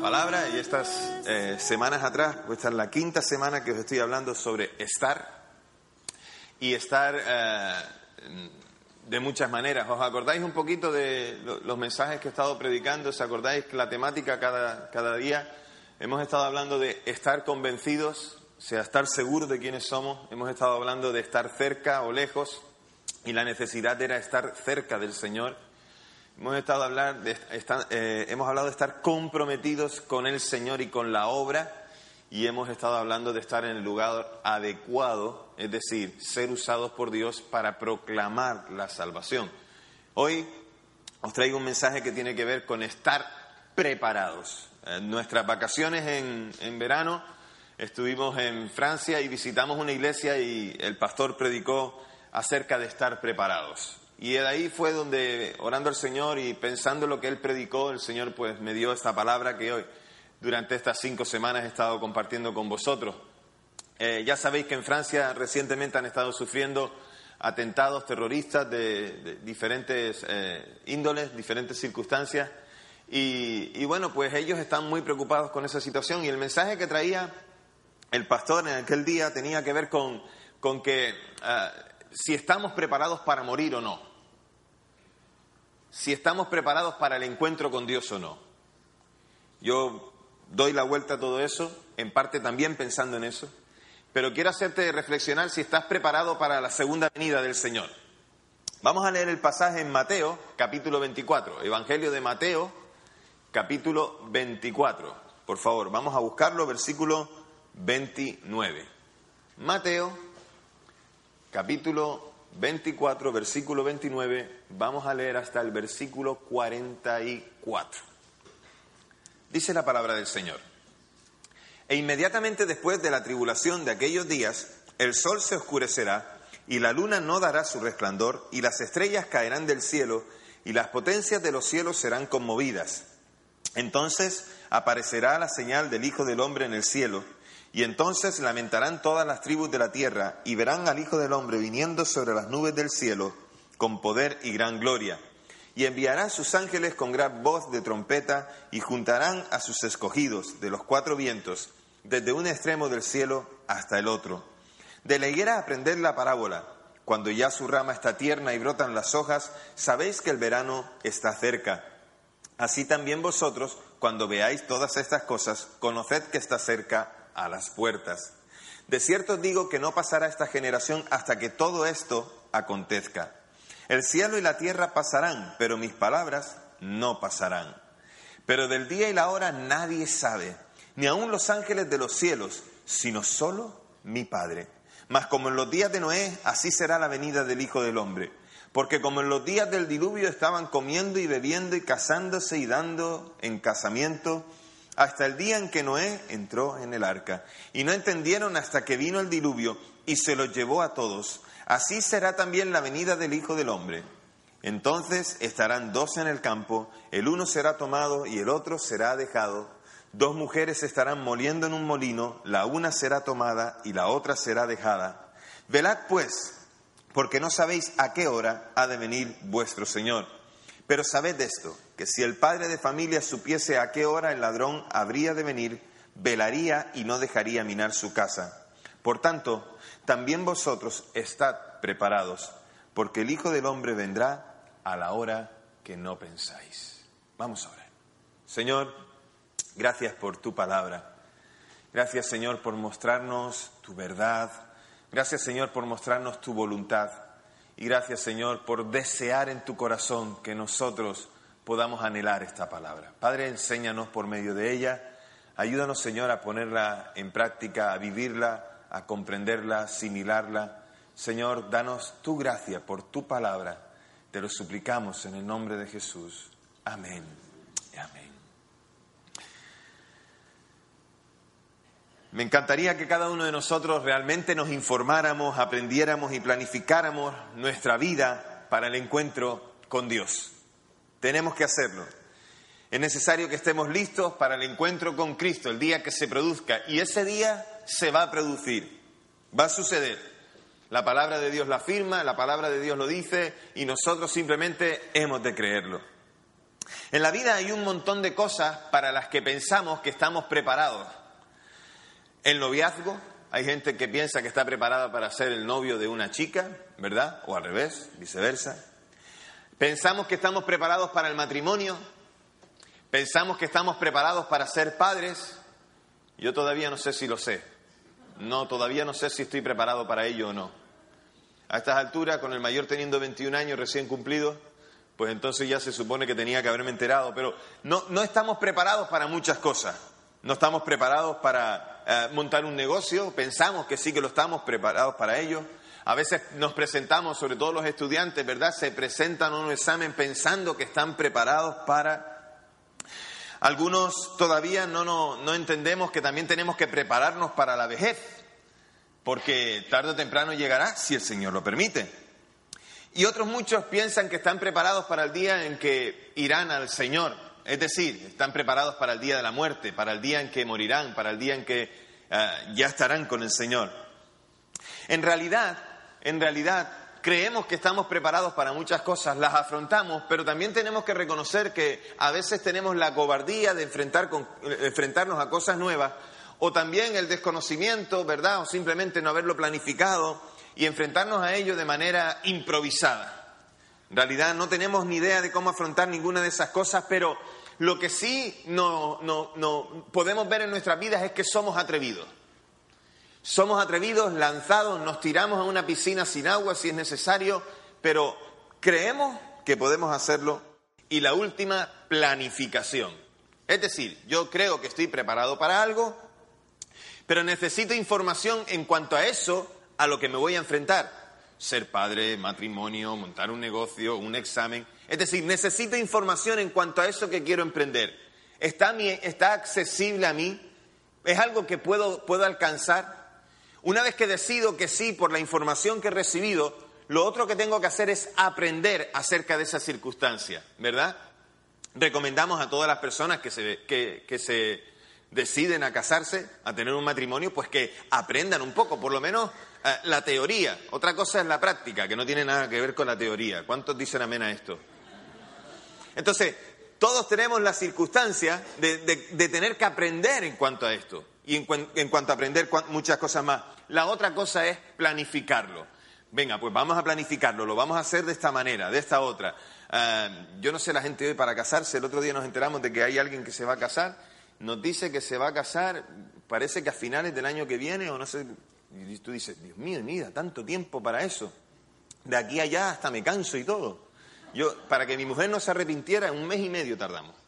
la palabra y estas eh, semanas atrás, pues esta es la quinta semana que os estoy hablando sobre estar y estar eh, de muchas maneras. ¿Os acordáis un poquito de los mensajes que he estado predicando? ¿Os acordáis que la temática cada, cada día? Hemos estado hablando de estar convencidos, o sea, estar seguros de quiénes somos. Hemos estado hablando de estar cerca o lejos y la necesidad era estar cerca del Señor. Hemos estado hablar de, eh, hemos hablado de estar comprometidos con el Señor y con la obra y hemos estado hablando de estar en el lugar adecuado, es decir, ser usados por Dios para proclamar la salvación. Hoy os traigo un mensaje que tiene que ver con estar preparados. En nuestras vacaciones en verano estuvimos en Francia y visitamos una iglesia y el pastor predicó acerca de estar preparados. Y de ahí fue donde, orando al Señor y pensando lo que Él predicó, el Señor pues me dio esta palabra que hoy, durante estas cinco semanas, he estado compartiendo con vosotros. Eh, ya sabéis que en Francia recientemente han estado sufriendo atentados terroristas de, diferentes eh, índoles, diferentes circunstancias. Y, bueno, pues ellos están muy preocupados con esa situación. Y el mensaje que traía el pastor en aquel día tenía que ver con, con que ah, si estamos preparados para morir o no si estamos preparados para el encuentro con Dios o no. Yo doy la vuelta a todo eso, en parte también pensando en eso, pero quiero hacerte reflexionar si estás preparado para la segunda venida del Señor. Vamos a leer el pasaje en Mateo, capítulo 24, Evangelio de Mateo, capítulo 24. Por favor, vamos a buscarlo, versículo 29. Mateo, capítulo 24, versículo 29, vamos a leer hasta el versículo 44. Dice la palabra del Señor. E inmediatamente después de la tribulación de aquellos días, el sol se oscurecerá y la luna no dará su resplandor y las estrellas caerán del cielo y las potencias de los cielos serán conmovidas. Entonces aparecerá la señal del Hijo del Hombre en el cielo y entonces lamentarán todas las tribus de la tierra y verán al Hijo del Hombre viniendo sobre las nubes del cielo con poder y gran gloria. Y enviará sus ángeles con gran voz de trompeta y juntarán a sus escogidos de los cuatro vientos, desde un extremo del cielo hasta el otro. De la higuera aprended la parábola. Cuando ya su rama está tierna y brotan las hojas, sabéis que el verano está cerca. Así también vosotros, cuando veáis todas estas cosas, conoced que está cerca a las puertas. De cierto digo que no pasará esta generación hasta que todo esto acontezca. El cielo y la tierra pasarán, pero mis palabras no pasarán. Pero del día y la hora nadie sabe, ni aun los ángeles de los cielos, sino solo mi Padre. Mas como en los días de Noé, así será la venida del Hijo del Hombre. Porque como en los días del diluvio estaban comiendo y bebiendo y casándose y dando en casamiento, hasta el día en que Noé entró en el arca. Y no entendieron hasta que vino el diluvio y se los llevó a todos. Así será también la venida del Hijo del Hombre. Entonces estarán dos en el campo, el uno será tomado y el otro será dejado. Dos mujeres estarán moliendo en un molino, la una será tomada y la otra será dejada. Velad pues, porque no sabéis a qué hora ha de venir vuestro Señor. Pero sabed esto, que si el padre de familia supiese a qué hora el ladrón habría de venir, velaría y no dejaría minar su casa. Por tanto, también vosotros estad preparados, porque el Hijo del Hombre vendrá a la hora que no pensáis. Vamos a orar. Señor, gracias por tu palabra. Gracias, Señor, por mostrarnos tu verdad. Gracias, Señor, por mostrarnos tu voluntad. Y gracias, Señor, por desear en tu corazón que nosotros podamos anhelar esta palabra. Padre, enséñanos por medio de ella. Ayúdanos, Señor, a ponerla en práctica, a vivirla, a comprenderla, asimilarla. Señor, danos tu gracia por tu palabra. Te lo suplicamos en el nombre de Jesús. Amén. Amén. Me encantaría que cada uno de nosotros realmente nos informáramos, aprendiéramos y planificáramos nuestra vida para el encuentro con Dios. Tenemos que hacerlo. Es necesario que estemos listos para el encuentro con Cristo, el día que se produzca. Y ese día se va a producir, va a suceder. La palabra de Dios la afirma, la palabra de Dios lo dice y nosotros simplemente hemos de creerlo. En la vida hay un montón de cosas para las que pensamos que estamos preparados. El noviazgo, hay gente que piensa que está preparada para ser el novio de una chica, ¿verdad? O al revés, viceversa. Pensamos que estamos preparados para el matrimonio, pensamos que estamos preparados para ser padres. Yo todavía no sé si lo sé. No, todavía no sé si estoy preparado para ello o no. A estas alturas, con el mayor teniendo 21 años recién cumplidos, pues entonces ya se supone que tenía que haberme enterado, pero no, no estamos preparados para muchas cosas. No estamos preparados para eh, montar un negocio, pensamos que sí que lo estamos preparados para ello. A veces nos presentamos, sobre todo los estudiantes, ¿verdad? Se presentan a un examen pensando que están preparados para... Algunos todavía no, no, no entendemos que también tenemos que prepararnos para la vejez, porque tarde o temprano llegará, si el Señor lo permite. Y otros muchos piensan que están preparados para el día en que irán al Señor, es decir, están preparados para el día de la muerte, para el día en que morirán, para el día en que eh, ya estarán con el Señor. En realidad, en realidad, creemos que estamos preparados para muchas cosas, las afrontamos, pero también tenemos que reconocer que a veces tenemos la cobardía de enfrentar con, enfrentarnos a cosas nuevas, o también el desconocimiento, ¿verdad? O simplemente no haberlo planificado y enfrentarnos a ello de manera improvisada. En realidad no tenemos ni idea de cómo afrontar ninguna de esas cosas, pero lo que sí no, podemos ver en nuestras vidas es que somos atrevidos. Somos atrevidos, lanzados, nos tiramos a una piscina sin agua si es necesario, pero creemos que podemos hacerlo. Y la última, planificación. Es decir, yo creo que estoy preparado para algo, pero necesito información en cuanto a eso, a lo que me voy a enfrentar ser padre, matrimonio, montar un negocio, un examen. Es decir, necesito información en cuanto a eso que quiero emprender. ¿Está, está accesible a mí? ¿Es algo que puedo, puedo alcanzar? Una vez que decido que sí por la información que he recibido, lo otro que tengo que hacer es aprender acerca de esa circunstancia, ¿verdad? Recomendamos a todas las personas que se, que, que se deciden a casarse, a tener un matrimonio, pues que aprendan un poco, por lo menos eh, la teoría. Otra cosa es la práctica, que no tiene nada que ver con la teoría. ¿Cuántos dicen amén a esto? Entonces, todos tenemos la circunstancia de, tener que aprender en cuanto a esto y en, cuanto a aprender muchas cosas más. La otra cosa es planificarlo. Venga, pues vamos a planificarlo, lo vamos a hacer de esta manera, de esta otra. Eh, yo no sé la gente hoy para casarse, el otro día nos enteramos de que hay alguien que se va a casar, nos dice que se va a casar, parece que a finales del año que viene, o no sé, y tú dices, Dios mío, mira, tanto tiempo para eso. De aquí a allá hasta me canso y todo. Yo, para que mi mujer no se arrepintiera, un mes y medio tardamos.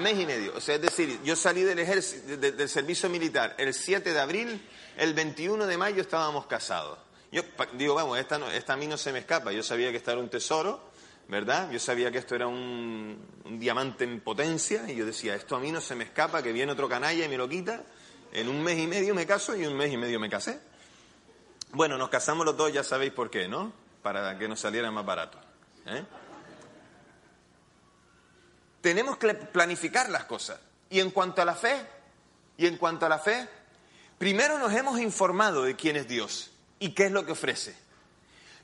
Mes y medio. O sea, es decir, yo salí del, ejército, del servicio militar el 7 de abril, el 21 de mayo estábamos casados. Yo digo, vamos, esta, esta a mí no se me escapa. Yo sabía que esto era un tesoro, ¿verdad? Yo sabía que esto era un, un diamante en potencia y yo decía, esto a mí no se me escapa, que viene otro canalla y me lo quita. En un mes y medio me caso y un mes y medio me casé. Bueno, nos casamos los dos, ya sabéis por qué, ¿no? Para que nos saliera más barato. ¿eh? Tenemos que planificar las cosas. Y en cuanto a la fe, y en cuanto a la fe, primero nos hemos informado de quién es Dios y qué es lo que ofrece.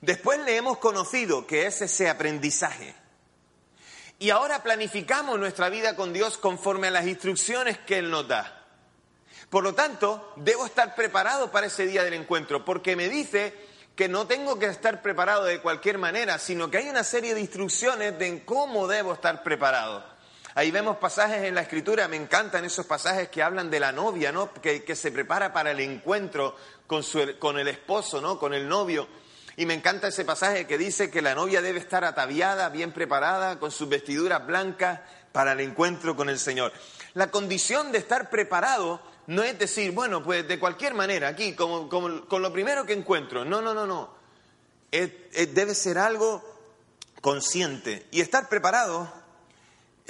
Después le hemos conocido que es ese aprendizaje. Y ahora planificamos nuestra vida con Dios conforme a las instrucciones que Él nos da. Por lo tanto, debo estar preparado para ese día del encuentro, porque me dice que no tengo que estar preparado de cualquier manera, sino que hay una serie de instrucciones de cómo debo estar preparado. Ahí vemos pasajes en la escritura, me encantan esos pasajes que hablan de la novia, ¿no? Que, se prepara para el encuentro con, con el esposo, ¿no? Con el novio. Y me encanta ese pasaje que dice que la novia debe estar ataviada, bien preparada, con sus vestiduras blancas para el encuentro con el Señor. La condición de estar preparado no es decir, bueno, pues de cualquier manera, aquí, como, con lo primero que encuentro. No, no, no, no. debe ser algo consciente. Y estar preparado,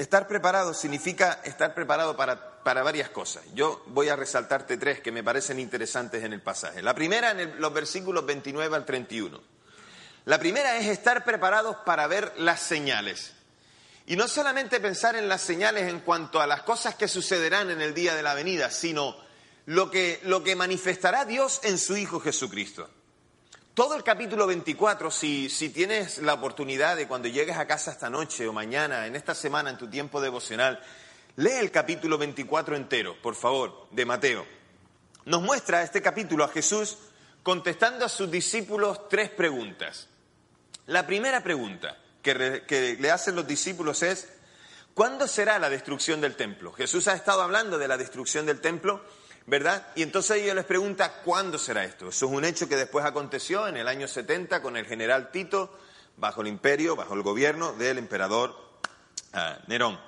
estar preparado significa estar preparado para, para varias cosas. Yo voy a resaltarte tres que me parecen interesantes en el pasaje. La primera en los versículos 29 al 31. La primera es estar preparados para ver las señales. Y no solamente pensar en las señales en cuanto a las cosas que sucederán en el día de la venida, sino lo que, lo que manifestará Dios en su Hijo Jesucristo. Todo el capítulo 24, si, si tienes la oportunidad de cuando llegues a casa esta noche o mañana, en esta semana, en tu tiempo devocional, lee el capítulo 24 entero, por favor, de Mateo. Nos muestra este capítulo a Jesús contestando a sus discípulos tres preguntas. La primera pregunta que, que le hacen los discípulos es, ¿cuándo será la destrucción del templo? Jesús ha estado hablando de la destrucción del templo ¿verdad? Y entonces ellos les pregunta, ¿cuándo será esto? Eso es un hecho que después aconteció en el año 70 con el general Tito, bajo el imperio, bajo el gobierno del emperador ah, Nerón.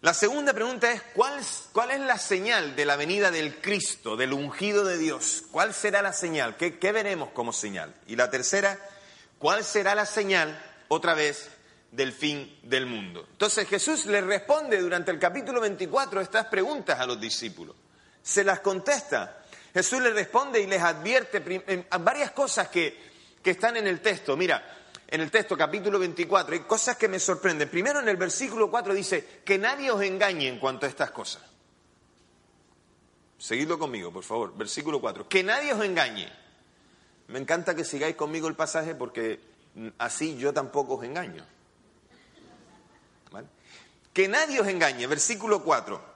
La segunda pregunta es, ¿cuál, ¿cuál, es la señal de la venida del Cristo, del ungido de Dios? ¿Cuál será la señal? ¿Qué, ¿Qué veremos como señal? Y la tercera, ¿cuál será la señal, otra vez, del fin del mundo? Entonces Jesús le responde durante el capítulo 24 estas preguntas a los discípulos se las contesta. Jesús les responde y les advierte varias cosas que, que están en el texto. Mira, en el texto capítulo 24 hay cosas que me sorprenden. Primero en el versículo 4 dice, que nadie os engañe en cuanto a estas cosas. Seguidlo conmigo, por favor. Versículo 4. Que nadie os engañe. Me encanta que sigáis conmigo el pasaje porque así yo tampoco os engaño. Que nadie os engañe. Versículo 4.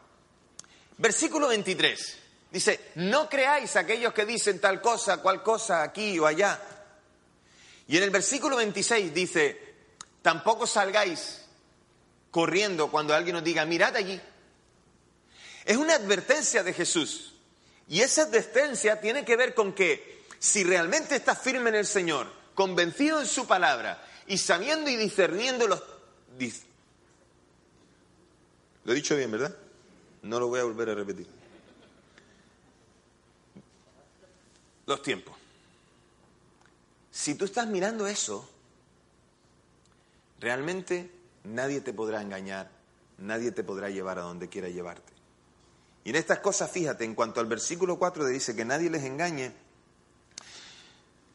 Versículo 23. Dice, no creáis a aquellos que dicen tal cosa, cual cosa, aquí o allá. Y en el versículo 26 dice, tampoco salgáis corriendo cuando alguien os diga, mirad allí. Es una advertencia de Jesús. Y esa advertencia tiene que ver con que si realmente estás firme en el Señor, convencido en su palabra y sabiendo y discerniendo los... Lo he dicho bien, ¿verdad? No lo voy a volver a repetir. Los tiempos. Si tú estás mirando eso, realmente nadie te podrá engañar, nadie te podrá llevar a donde quiera llevarte. Y en estas cosas, fíjate, en cuanto al versículo 4 dice que nadie les engañe,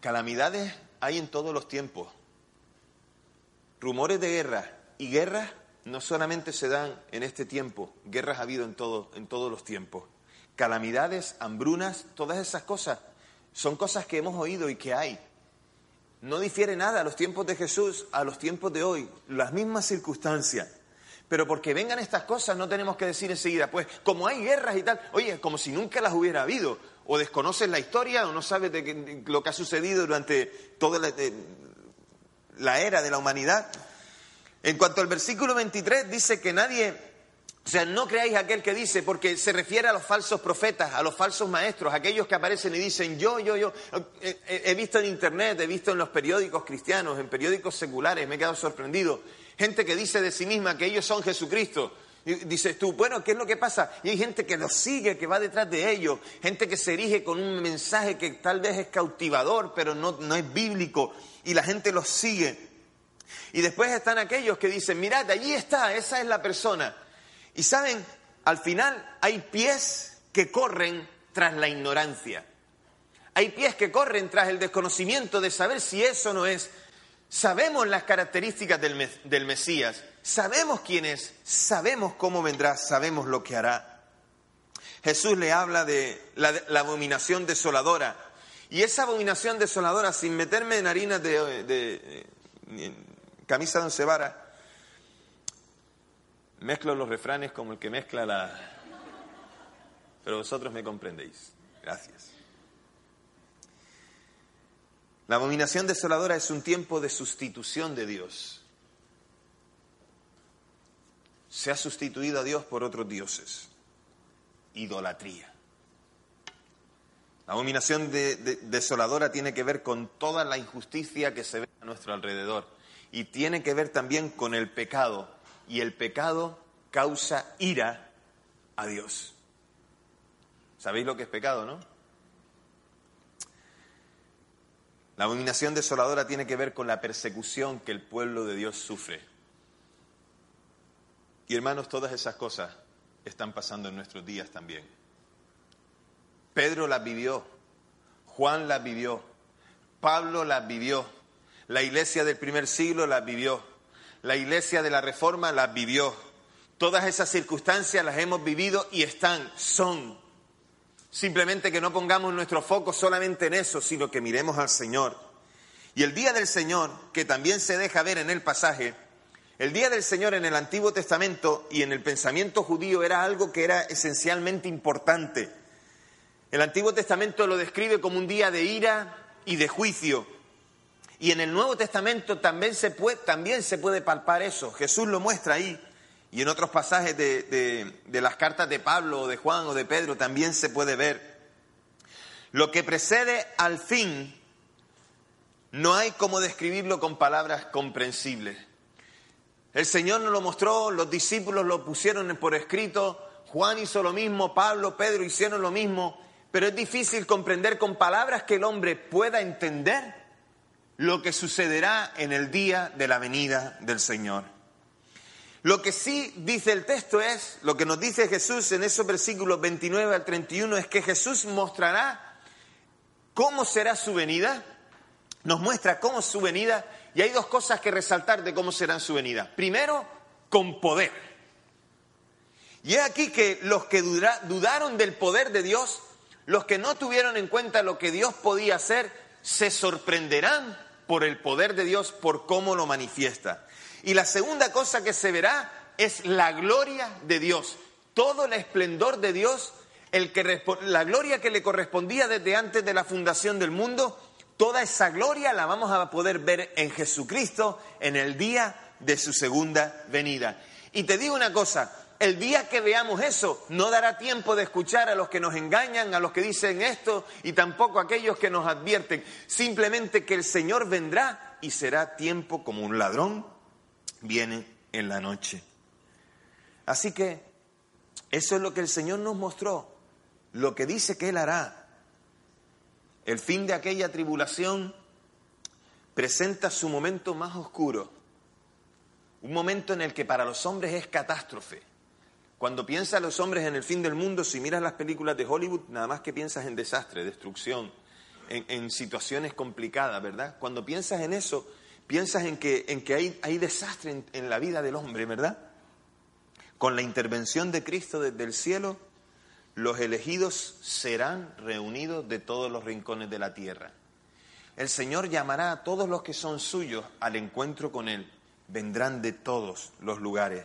calamidades hay en todos los tiempos, rumores de guerra y guerras no solamente se dan en este tiempo, guerras ha habido en, todo, en todos los tiempos, calamidades, hambrunas, todas esas cosas son cosas que hemos oído y que hay. No difiere nada a los tiempos de Jesús, a los tiempos de hoy, las mismas circunstancias. Pero porque vengan estas cosas no tenemos que decir enseguida, pues como hay guerras y tal, oye, como si nunca las hubiera habido, o desconoces la historia o no sabes de, lo que ha sucedido durante toda la era de la humanidad. En cuanto al versículo 23, dice que nadie, o sea, no creáis aquel que dice, porque se refiere a los falsos profetas, a los falsos maestros, aquellos que aparecen y dicen, yo, yo, yo, he visto en internet, he visto en los periódicos cristianos, en periódicos seculares, me he quedado sorprendido, gente que dice de sí misma que ellos son Jesucristo. Dices tú, bueno, ¿qué es lo que pasa? Y hay gente que los sigue, que va detrás de ellos, gente que se erige con un mensaje que tal vez es cautivador, pero no, no es bíblico, y la gente los sigue. Y después están aquellos que dicen, mirad, allí está, esa es la persona. Y saben, al final hay pies que corren tras la ignorancia. Hay pies que corren tras el desconocimiento de saber si eso no es. Sabemos las características del, del Mesías, sabemos quién es, sabemos cómo vendrá, sabemos lo que hará. Jesús le habla de la, abominación desoladora. Y esa abominación desoladora, sin meterme en harinas de, camisa de once mezclo los refranes como el que mezcla la... Pero vosotros me comprendéis. Gracias. La abominación desoladora es un tiempo de sustitución de Dios. Se ha sustituido a Dios por otros dioses. Idolatría. La abominación desoladora tiene que ver con toda la injusticia que se ve a nuestro alrededor y tiene que ver también con el pecado. Y el pecado causa ira a Dios. ¿Sabéis lo que es pecado, no? La abominación desoladora tiene que ver con la persecución que el pueblo de Dios sufre. Y hermanos, todas esas cosas están pasando en nuestros días también. Pedro las vivió, Juan las vivió, Pablo las vivió, la iglesia del primer siglo las vivió. La iglesia de la reforma las vivió. Todas esas circunstancias las hemos vivido y están, son. Simplemente que no pongamos nuestro foco solamente en eso, sino que miremos al Señor. Y el día del Señor, que también se deja ver en el pasaje, el día del Señor en el Antiguo Testamento y en el pensamiento judío era algo que era esencialmente importante. El Antiguo Testamento lo describe como un día de ira y de juicio. Y en el Nuevo Testamento también se puede, también se puede palpar eso. Jesús lo muestra ahí. Y en otros pasajes de, de las cartas de Pablo o de Juan o de Pedro también se puede ver. Lo que precede al fin no hay cómo describirlo con palabras comprensibles. El Señor nos lo mostró, los discípulos lo pusieron por escrito, Juan hizo lo mismo, Pablo, Pedro hicieron lo mismo, pero es difícil comprender con palabras que el hombre pueda entender lo que sucederá en el día de la venida del Señor. Lo que sí dice el texto es, lo que nos dice Jesús en esos versículos 29 al 31 es que Jesús mostrará cómo será su venida, nos muestra cómo es su venida y hay dos cosas que resaltar de cómo será su venida. Primero, con poder. Y es aquí que los que dudaron del poder de Dios, los que no tuvieron en cuenta lo que Dios podía hacer, se sorprenderán por el poder de Dios, por cómo lo manifiesta. Y la segunda cosa que se verá es la gloria de Dios, todo el esplendor de Dios, el que, la gloria que le correspondía desde antes de la fundación del mundo, Toda esa gloria la vamos a poder ver en Jesucristo en el día de su segunda venida. Y te digo una cosa, el día que veamos eso, no dará tiempo de escuchar a los que nos engañan, a los que dicen esto, y tampoco a aquellos que nos advierten. Simplemente que el Señor vendrá y será tiempo como un ladrón viene en la noche. Así que eso es lo que el Señor nos mostró, lo que dice que Él hará el fin de aquella tribulación presenta su momento más oscuro, un momento en el que para los hombres es catástrofe. Cuando piensas los hombres en el fin del mundo, si miras las películas de Hollywood, nada más que piensas en desastre, destrucción, en, situaciones complicadas, ¿verdad? Cuando piensas en eso, piensas en que, en que hay, hay desastre en, en la vida del hombre, ¿verdad? Con la intervención de Cristo desde el cielo, los elegidos serán reunidos de todos los rincones de la tierra. El Señor llamará a todos los que son suyos al encuentro con Él. Vendrán de todos los lugares.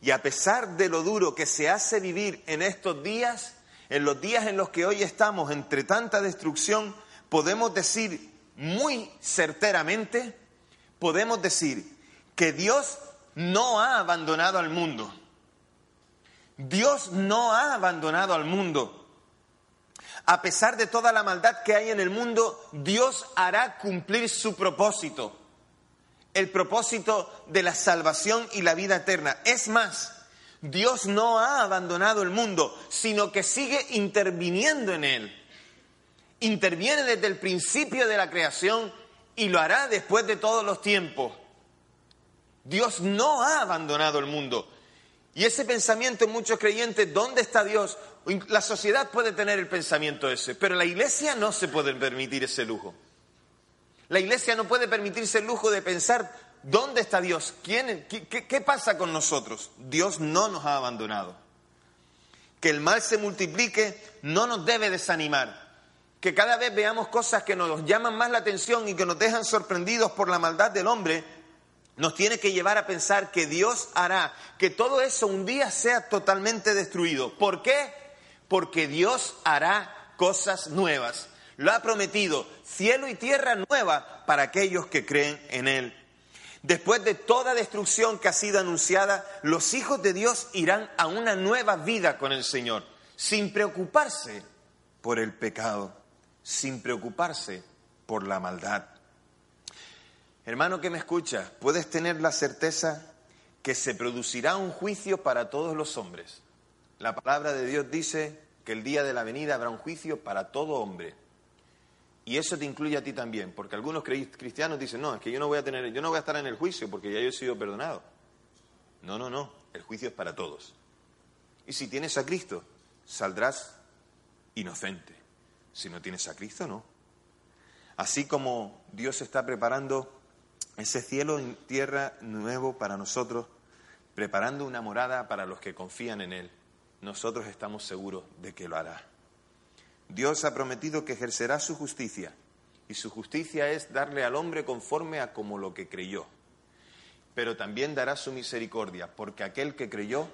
Y a pesar de lo duro que se hace vivir en estos días, en los días en los que hoy estamos entre tanta destrucción, podemos decir muy certeramente, podemos decir que Dios no ha abandonado al mundo. Dios no ha abandonado al mundo. A pesar de toda la maldad que hay en el mundo, Dios hará cumplir su propósito, el propósito de la salvación y la vida eterna. Es más, Dios no ha abandonado el mundo, sino que sigue interviniendo en él. Interviene desde el principio de la creación y lo hará después de todos los tiempos. Dios no ha abandonado el mundo. Y ese pensamiento en muchos creyentes, ¿dónde está Dios? La sociedad puede tener el pensamiento ese, pero la iglesia no se puede permitir ese lujo. La iglesia no puede permitirse el lujo de pensar, ¿dónde está Dios? ¿Quién, qué, qué pasa con nosotros? Dios no nos ha abandonado. Que el mal se multiplique no nos debe desanimar. Que cada vez veamos cosas que nos llaman más la atención y que nos dejan sorprendidos por la maldad del hombre, nos tiene que llevar a pensar que Dios hará que todo eso un día sea totalmente destruido. ¿Por qué? Porque Dios hará cosas nuevas. Lo ha prometido, cielo y tierra nueva para aquellos que creen en Él. Después de toda destrucción que ha sido anunciada, los hijos de Dios irán a una nueva vida con el Señor, sin preocuparse por el pecado, sin preocuparse por la maldad. Hermano que me escucha, puedes tener la certeza que se producirá un juicio para todos los hombres. La palabra de Dios dice que el día de la venida habrá un juicio para todo hombre. Y eso te incluye a ti también, porque algunos cristianos dicen, no, es que yo no voy a tener, yo no voy a estar en el juicio porque ya yo he sido perdonado. No, no, no, el juicio es para todos. Y si tienes a Cristo, saldrás inocente. Si no tienes a Cristo, no. Así como Dios está preparando ese cielo en tierra nuevo para nosotros, preparando una morada para los que confían en Él. Nosotros estamos seguros de que lo hará. Dios ha prometido que ejercerá su justicia, y su justicia es darle al hombre conforme a como lo que creyó. Pero también dará su misericordia, porque aquel que creyó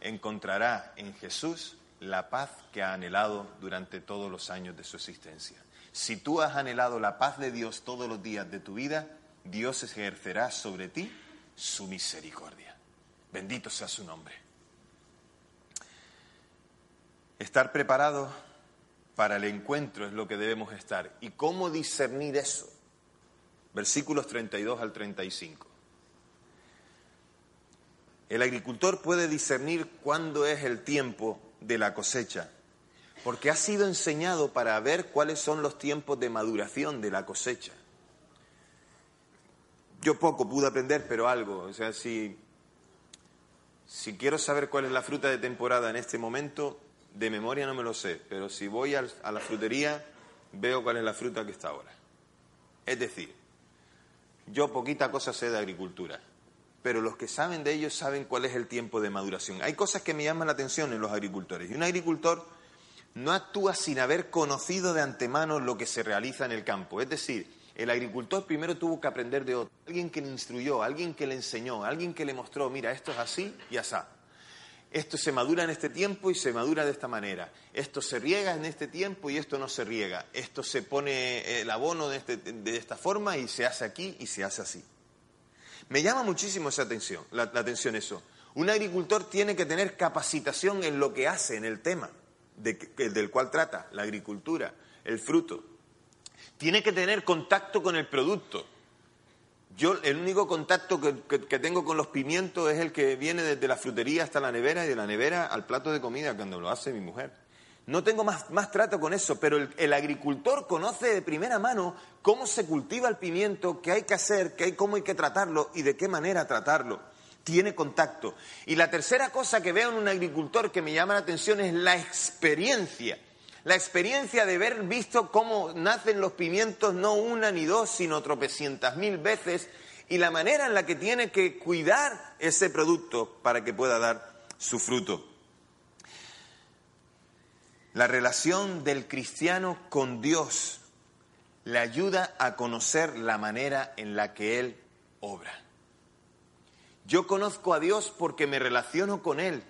encontrará en Jesús la paz que ha anhelado durante todos los años de su existencia. Si tú has anhelado la paz de Dios todos los días de tu vida, Dios ejercerá sobre ti su misericordia. Bendito sea su nombre. Estar preparado para el encuentro es lo que debemos estar. ¿Y cómo discernir eso? Versículos 32 al 35. El agricultor puede discernir cuándo es el tiempo de la cosecha, porque ha sido enseñado para ver cuáles son los tiempos de maduración de la cosecha. Yo poco pude aprender, pero algo. O sea, si, si quiero saber cuál es la fruta de temporada en este momento, de memoria no me lo sé, pero si voy a la frutería, veo cuál es la fruta que está ahora. Es decir, yo poquita cosa sé de agricultura, pero los que saben de ello saben cuál es el tiempo de maduración. Hay cosas que me llaman la atención en los agricultores. Y un agricultor no actúa sin haber conocido de antemano lo que se realiza en el campo. Es decir, el agricultor primero tuvo que aprender de otro, alguien que le instruyó, alguien que le enseñó, alguien que le mostró, mira, esto es así y asá. Esto se madura en este tiempo y se madura de esta manera. Esto se riega en este tiempo y esto no se riega. Esto se pone el abono de, este, de esta forma y se hace aquí y se hace así. Me llama muchísimo esa atención, la atención eso. Un agricultor tiene que tener capacitación en lo que hace, en el tema del cual trata, la agricultura, el fruto tiene que tener contacto con el producto. Yo el único contacto que, tengo con los pimientos es el que viene desde la frutería hasta la nevera y de la nevera al plato de comida cuando lo hace mi mujer. No tengo más, más trato con eso, pero el, el, agricultor conoce de primera mano cómo se cultiva el pimiento, qué hay que hacer, qué hay, cómo hay que tratarlo y de qué manera tratarlo. Tiene contacto. Y la tercera cosa que veo en un agricultor que me llama la atención es la experiencia la experiencia de haber visto cómo nacen los pimientos no una ni dos, sino tropecientas mil veces, y la manera en la que tiene que cuidar ese producto para que pueda dar su fruto. La relación del cristiano con Dios le ayuda a conocer la manera en la que Él obra. Yo conozco a Dios porque me relaciono con Él,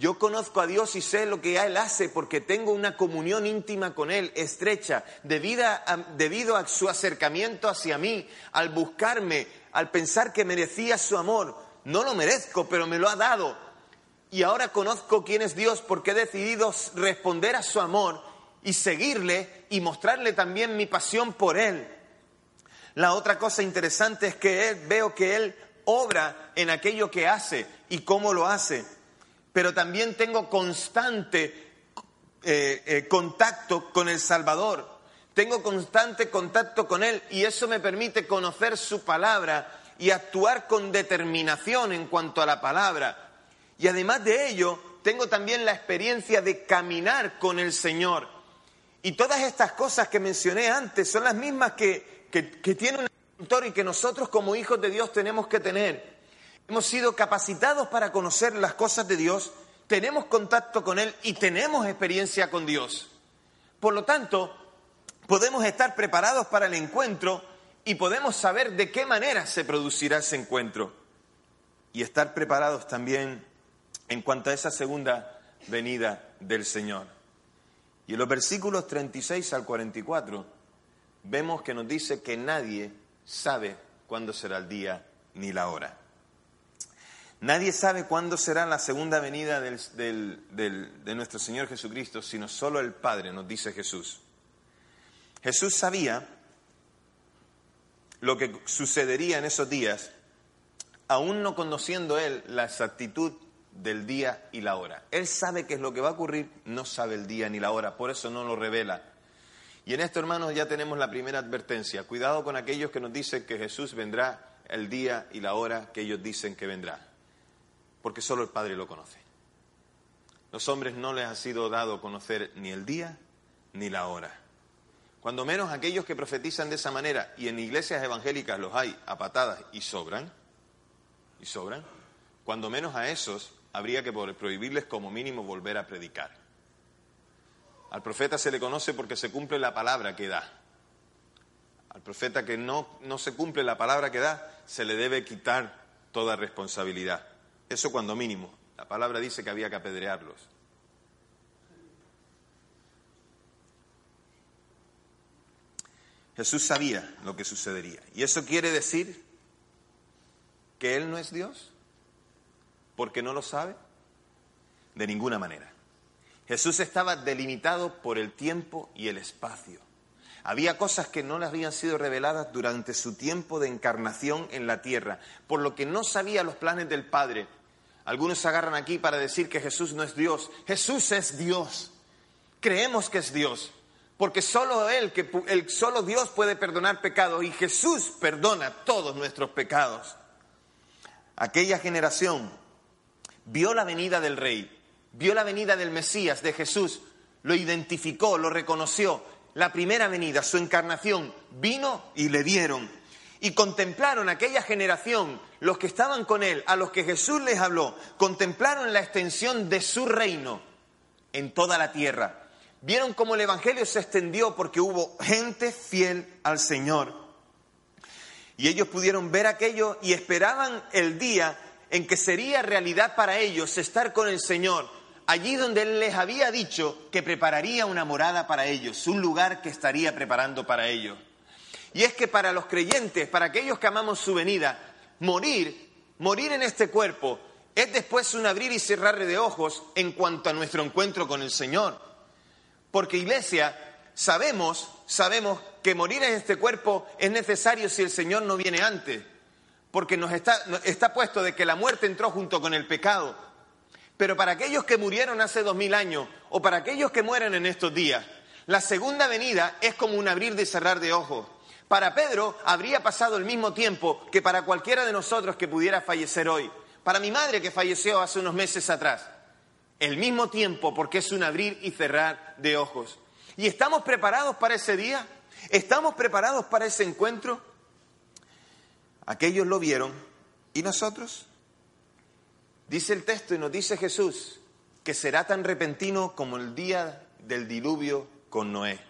yo conozco a Dios y sé lo que Él hace porque tengo una comunión íntima con Él, estrecha, debido a, su acercamiento hacia mí, al buscarme, al pensar que merecía su amor. No lo merezco, pero me lo ha dado. Y ahora conozco quién es Dios porque he decidido responder a su amor y seguirle y mostrarle también mi pasión por Él. La otra cosa interesante es que veo que Él obra en aquello que hace y cómo lo hace pero también tengo constante eh, eh, contacto con el Salvador. Tengo constante contacto con Él y eso me permite conocer su palabra y actuar con determinación en cuanto a la palabra. Y además de ello, tengo también la experiencia de caminar con el Señor. Y todas estas cosas que mencioné antes son las mismas que, que, tiene un agricultor y que nosotros como hijos de Dios tenemos que tener hemos sido capacitados para conocer las cosas de Dios, tenemos contacto con Él y tenemos experiencia con Dios. Por lo tanto, podemos estar preparados para el encuentro y podemos saber de qué manera se producirá ese encuentro. Y estar preparados también en cuanto a esa segunda venida del Señor. Y en los versículos 36 al 44 vemos que nos dice que nadie sabe cuándo será el día ni la hora. Nadie sabe cuándo será la segunda venida de nuestro Señor Jesucristo, sino solo el Padre, nos dice Jesús. Jesús sabía lo que sucedería en esos días, aún no conociendo Él la exactitud del día y la hora. Él sabe qué es lo que va a ocurrir, no sabe el día ni la hora, por eso no lo revela. Y en esto, hermanos, ya tenemos la primera advertencia. Cuidado con aquellos que nos dicen que Jesús vendrá el día y la hora que ellos dicen que vendrá porque solo el Padre lo conoce. Los hombres no les ha sido dado conocer ni el día ni la hora. Cuando menos aquellos que profetizan de esa manera, y en iglesias evangélicas los hay a patadas y sobran, y sobran, cuando menos a esos habría que prohibirles como mínimo volver a predicar. Al profeta se le conoce porque se cumple la palabra que da. Al profeta que no, no se cumple la palabra que da, se le debe quitar toda responsabilidad. Eso cuando mínimo. La palabra dice que había que apedrearlos. Jesús sabía lo que sucedería. ¿Y eso quiere decir que Él no es Dios? ¿Porque no lo sabe? De ninguna manera. Jesús estaba delimitado por el tiempo y el espacio. Había cosas que no le habían sido reveladas durante su tiempo de encarnación en la tierra, por lo que no sabía los planes del Padre. Algunos se agarran aquí para decir que Jesús no es Dios. Jesús es Dios. Creemos que es Dios, porque solo él, que el solo Dios puede perdonar pecados y Jesús perdona todos nuestros pecados. Aquella generación vio la venida del rey, vio la venida del Mesías, de Jesús, lo identificó, lo reconoció. La primera venida, su encarnación, vino y le vieron. Y contemplaron aquella generación, los que estaban con él, a los que Jesús les habló, contemplaron la extensión de su reino en toda la tierra. Vieron cómo el Evangelio se extendió porque hubo gente fiel al Señor. Y ellos pudieron ver aquello y esperaban el día en que sería realidad para ellos estar con el Señor, allí donde Él les había dicho que prepararía una morada para ellos, un lugar que estaría preparando para ellos. Y es que para los creyentes, para aquellos que amamos su venida, morir, morir en este cuerpo, es después un abrir y cerrar de ojos en cuanto a nuestro encuentro con el Señor. Porque iglesia, sabemos, sabemos que morir en este cuerpo es necesario si el Señor no viene antes. Porque nos está, está puesto de que la muerte entró junto con el pecado. Pero para aquellos que murieron hace dos mil años o para aquellos que mueren en estos días, la segunda venida es como un abrir y cerrar de ojos. Para Pedro habría pasado el mismo tiempo que para cualquiera de nosotros que pudiera fallecer hoy. Para mi madre que falleció hace unos meses atrás. El mismo tiempo porque es un abrir y cerrar de ojos. ¿Y estamos preparados para ese día? ¿Estamos preparados para ese encuentro? Aquellos lo vieron y nosotros. Dice el texto y nos dice Jesús que será tan repentino como el día del diluvio con Noé.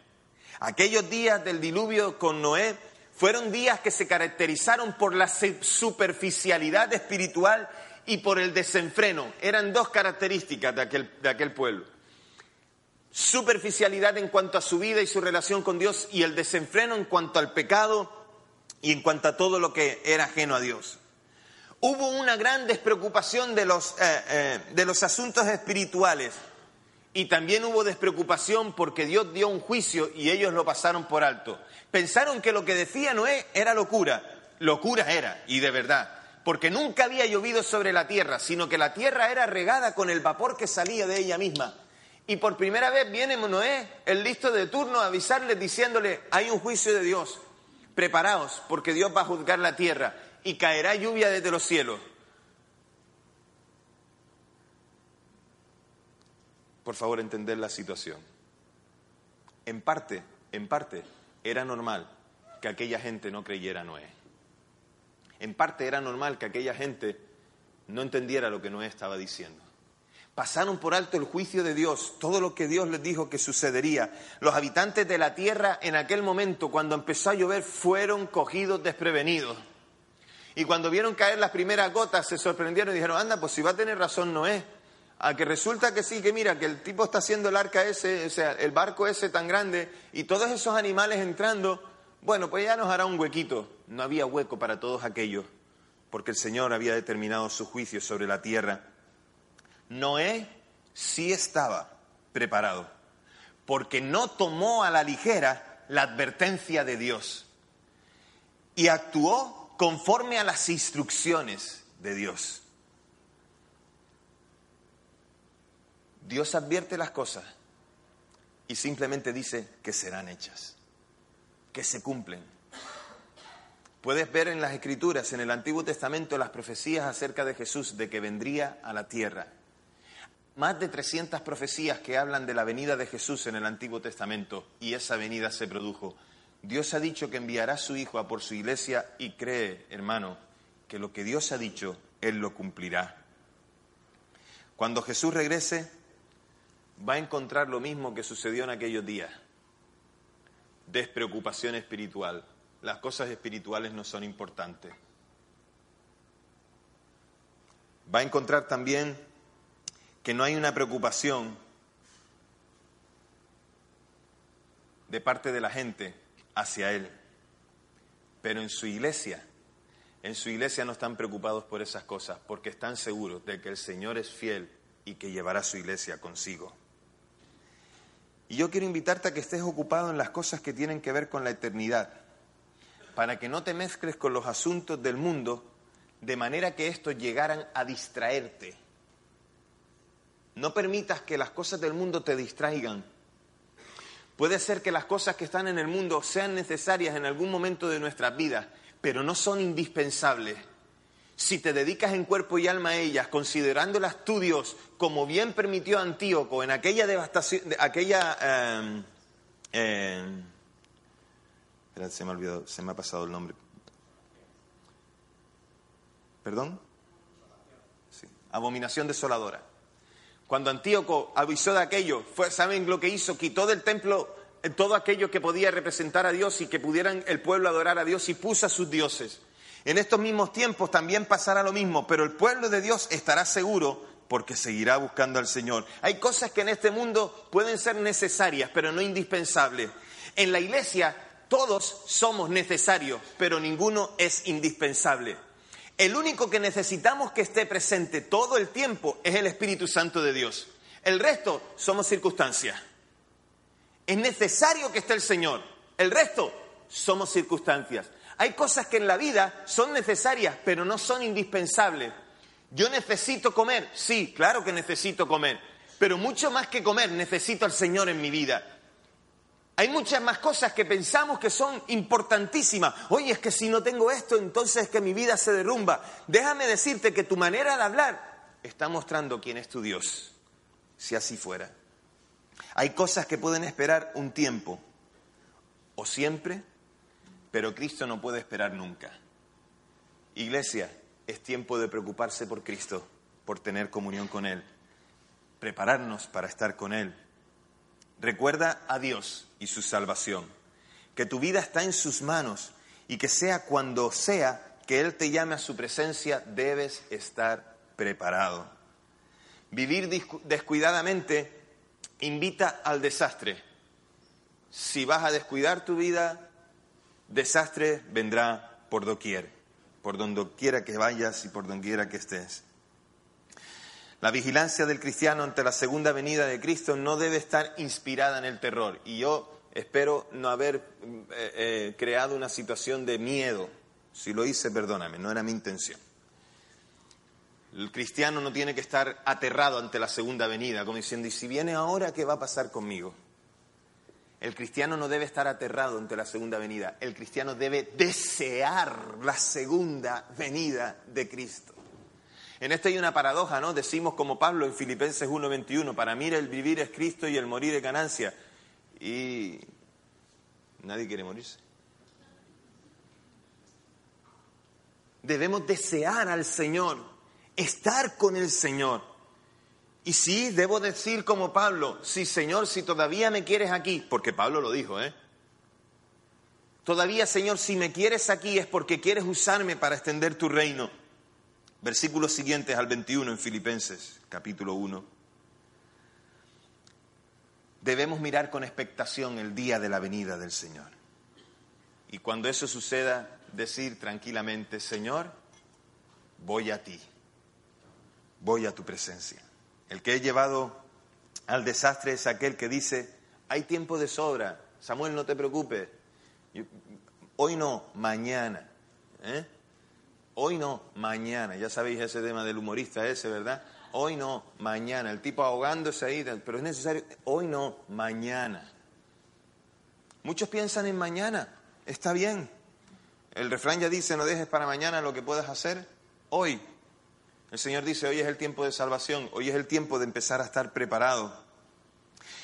Aquellos días del diluvio con Noé fueron días que se caracterizaron por la superficialidad espiritual y por el desenfreno. Eran dos características de aquel, pueblo. Superficialidad en cuanto a su vida y su relación con Dios y el desenfreno en cuanto al pecado y en cuanto a todo lo que era ajeno a Dios. Hubo una gran despreocupación de los, eh, eh, de los asuntos espirituales y también hubo despreocupación porque Dios dio un juicio y ellos lo pasaron por alto. Pensaron que lo que decía Noé era locura. Locura era, y de verdad, porque nunca había llovido sobre la tierra, sino que la tierra era regada con el vapor que salía de ella misma. Y por primera vez viene Noé, el listo de turno, a avisarles diciéndole, hay un juicio de Dios, preparaos, porque Dios va a juzgar la tierra y caerá lluvia desde los cielos. Por favor, entender la situación. En parte, en parte, era normal que aquella gente no creyera a Noé. En parte era normal que aquella gente no entendiera lo que Noé estaba diciendo. Pasaron por alto el juicio de Dios, todo lo que Dios les dijo que sucedería. Los habitantes de la tierra en aquel momento, cuando empezó a llover, fueron cogidos desprevenidos. Y cuando vieron caer las primeras gotas, se sorprendieron y dijeron, anda, pues si va a tener razón Noé. A que resulta que sí, que mira, que el tipo está haciendo el arca ese, o sea, el barco ese tan grande, y todos esos animales entrando, bueno, pues ya nos hará un huequito. No había hueco para todos aquellos, porque el Señor había determinado su juicio sobre la tierra. Noé sí estaba preparado, porque no tomó a la ligera la advertencia de Dios y actuó conforme a las instrucciones de Dios. Dios advierte las cosas y simplemente dice que serán hechas, que se cumplen. Puedes ver en las escrituras, en el Antiguo Testamento, las profecías acerca de Jesús, de que vendría a la tierra. Más de 300 profecías que hablan de la venida de Jesús en el Antiguo Testamento y esa venida se produjo. Dios ha dicho que enviará a su Hijo a por su iglesia y cree, hermano, que lo que Dios ha dicho, Él lo cumplirá. Cuando Jesús regrese, va a encontrar lo mismo que sucedió en aquellos días. Despreocupación espiritual. Las cosas espirituales no son importantes. Va a encontrar también que no hay una preocupación de parte de la gente hacia Él. Pero en su iglesia, en su iglesia no están preocupados por esas cosas, porque están seguros de que el Señor es fiel y que llevará su iglesia consigo. Y yo quiero invitarte a que estés ocupado en las cosas que tienen que ver con la eternidad, para que no te mezcles con los asuntos del mundo, de manera que estos llegaran a distraerte. No permitas que las cosas del mundo te distraigan, Puede ser que las cosas que están en el mundo sean necesarias en algún momento de nuestras vidas, pero no son indispensables. Si te dedicas en cuerpo y alma a ellas, considerando las estudios como bien permitió Antíoco en aquella devastación, aquella... Eh, se me ha olvidado, se me ha pasado el nombre. ¿Perdón? Sí. Abominación desoladora. Cuando Antíoco avisó de aquello, fue, ¿saben lo que hizo? Quitó del templo eh, todo aquello que podía representar a Dios y que pudieran el pueblo adorar a Dios y puso a sus dioses. En estos mismos tiempos también pasará lo mismo, pero el pueblo de Dios estará seguro porque seguirá buscando al Señor. Hay cosas que en este mundo pueden ser necesarias, pero no indispensables. En la iglesia todos somos necesarios, pero ninguno es indispensable. El único que necesitamos que esté presente todo el tiempo es el Espíritu Santo de Dios. El resto somos circunstancias. Es necesario que esté el Señor. El resto somos circunstancias. Hay cosas que en la vida son necesarias, pero no son indispensables. Yo necesito comer, sí, claro que necesito comer, pero mucho más que comer, necesito al Señor en mi vida. Hay muchas más cosas que pensamos que son importantísimas. Oye, es que si no tengo esto, entonces es que mi vida se derrumba. Déjame decirte que tu manera de hablar está mostrando quién es tu Dios, si así fuera. Hay cosas que pueden esperar un tiempo o siempre, pero Cristo no puede esperar nunca. Iglesia, es tiempo de preocuparse por Cristo, por tener comunión con Él, prepararnos para estar con Él Recuerda a Dios y su salvación, que tu vida está en sus manos y que sea cuando sea que Él te llame a su presencia, debes estar preparado. Vivir descuidadamente invita al desastre. Si vas a descuidar tu vida, desastre vendrá por doquier, por donde quiera que vayas y por donde quiera que estés. La vigilancia del cristiano ante la segunda venida de Cristo no debe estar inspirada en el terror. Y yo espero no haber eh, eh, creado una situación de miedo. Si lo hice, perdóname, no era mi intención. El cristiano no tiene que estar aterrado ante la segunda venida, como diciendo, ¿y si viene ahora, qué va a pasar conmigo? El cristiano no debe estar aterrado ante la segunda venida. El cristiano debe desear la segunda venida de Cristo. En esto hay una paradoja, ¿no? Decimos como Pablo en Filipenses 1:21, para mí el vivir es Cristo y el morir es ganancia. Y nadie quiere morirse. Debemos desear al Señor, estar con el Señor. Y sí, debo decir como Pablo, sí Señor, si todavía me quieres aquí, porque Pablo lo dijo, ¿eh? Todavía Señor, si me quieres aquí es porque quieres usarme para extender tu reino. Versículos siguientes al 21 en Filipenses, capítulo 1. Debemos mirar con expectación el día de la venida del Señor. Y cuando eso suceda, decir tranquilamente, Señor, voy a ti, voy a tu presencia. El que he llevado al desastre es aquel que dice, hay tiempo de sobra, Samuel, no te preocupes, hoy no, mañana. ¿eh? Hoy no, mañana. Ya sabéis ese tema del humorista ese, ¿verdad? Hoy no, mañana. El tipo ahogándose ahí, pero es necesario. Hoy no, mañana. Muchos piensan en mañana. Está bien. El refrán ya dice, no dejes para mañana lo que puedas hacer hoy. El Señor dice, hoy es el tiempo de salvación, hoy es el tiempo de empezar a estar preparado.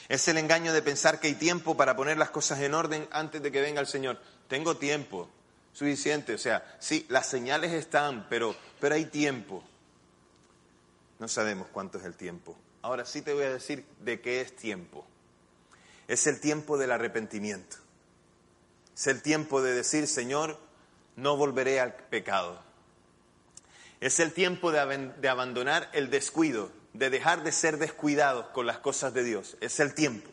Es el engaño de pensar que hay tiempo para poner las cosas en orden antes de que venga el Señor. Tengo tiempo suficiente. O sea, sí, las señales están, pero, pero hay tiempo. No sabemos cuánto es el tiempo. Ahora sí te voy a decir de qué es tiempo. Es el tiempo del arrepentimiento. Es el tiempo de decir, Señor, no volveré al pecado. Es el tiempo de, de abandonar el descuido, de dejar de ser descuidados con las cosas de Dios. Es el tiempo.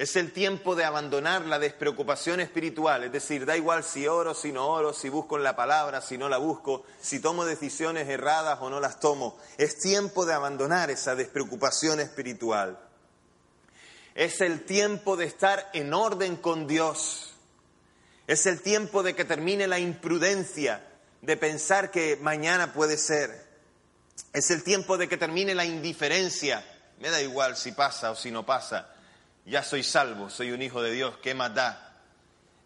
Es el tiempo de abandonar la despreocupación espiritual, es decir, da igual si oro, si no oro, si busco en la palabra, si no la busco, si tomo decisiones erradas o no las tomo. Es tiempo de abandonar esa despreocupación espiritual. Es el tiempo de estar en orden con Dios. Es el tiempo de que termine la imprudencia de pensar que mañana puede ser. Es el tiempo de que termine la indiferencia. Me da igual si pasa o si no pasa ya soy salvo, soy un hijo de Dios, ¿qué más da?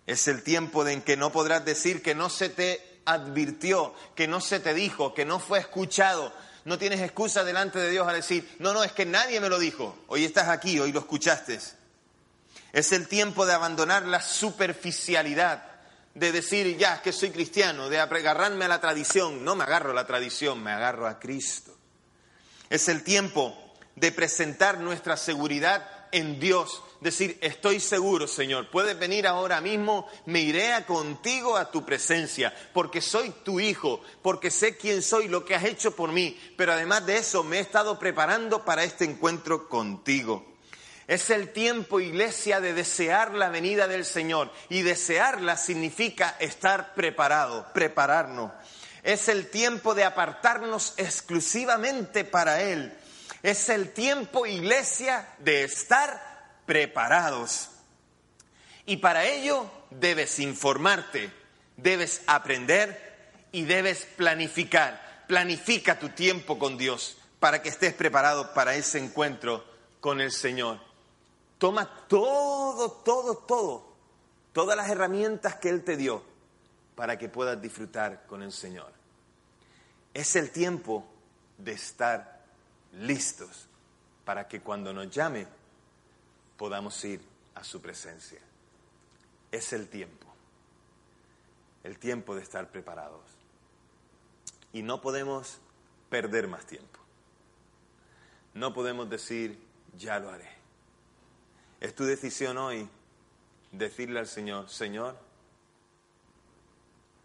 Es el tiempo en que no podrás decir que no se te advirtió, que no se te dijo, que no fue escuchado. No tienes excusa delante de Dios a decir, no, no, es que nadie me lo dijo. Hoy estás aquí, hoy lo escuchaste. Es el tiempo de abandonar la superficialidad, de decir, ya, que soy cristiano, de agarrarme a la tradición. No me agarro a la tradición, me agarro a Cristo. Es el tiempo de presentar nuestra seguridad en Dios, decir, estoy seguro, Señor, puedes venir ahora mismo, me iré a contigo a tu presencia, porque soy tu hijo, porque sé quién soy, lo que has hecho por mí, pero además de eso me he estado preparando para este encuentro contigo. Es el tiempo, iglesia, de desear la venida del Señor. Y desearla significa estar preparado, prepararnos. Es el tiempo de apartarnos exclusivamente para Él es el tiempo, iglesia, de estar preparados. Y para ello debes informarte, debes aprender y debes planificar. Planifica tu tiempo con Dios para que estés preparado para ese encuentro con el Señor. Toma todo, todo, todo, todas las herramientas que Él te dio para que puedas disfrutar con el Señor. Es el tiempo de estar listos para que cuando nos llame podamos ir a su presencia. Es el tiempo, el tiempo de estar preparados. Y no podemos perder más tiempo. No podemos decir, ya lo haré. Es tu decisión hoy decirle al Señor, Señor,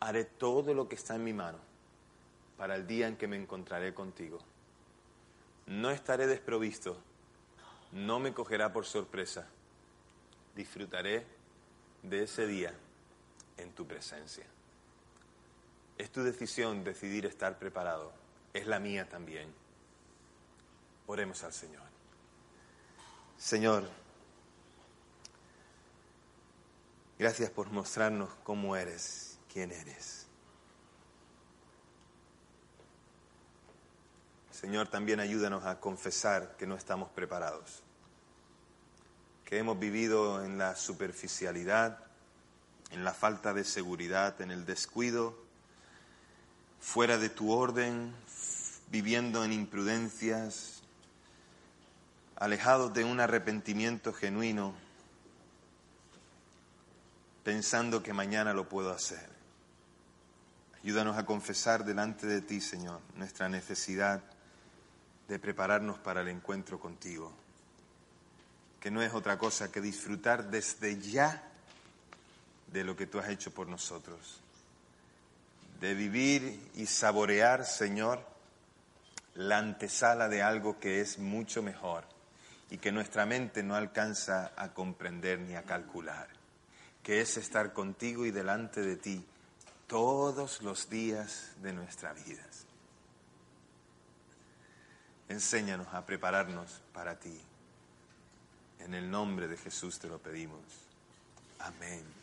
haré todo lo que está en mi mano para el día en que me encontraré contigo no estaré desprovisto, no me cogerá por sorpresa. Disfrutaré de ese día en tu presencia. Es tu decisión decidir estar preparado, es la mía también. Oremos al Señor. Señor, gracias por mostrarnos cómo eres, quién eres. Señor, también ayúdanos a confesar que no estamos preparados, que hemos vivido en la superficialidad, en la falta de seguridad, en el descuido, fuera de tu orden, viviendo en imprudencias, alejados de un arrepentimiento genuino, pensando que mañana lo puedo hacer. Ayúdanos a confesar delante de ti, Señor, nuestra necesidad de prepararnos para el encuentro contigo, que no es otra cosa que disfrutar desde ya de lo que tú has hecho por nosotros, de vivir y saborear, Señor, la antesala de algo que es mucho mejor y que nuestra mente no alcanza a comprender ni a calcular, que es estar contigo y delante de ti todos los días de nuestra vida. Enséñanos a prepararnos para ti. En el nombre de Jesús te lo pedimos. Amén.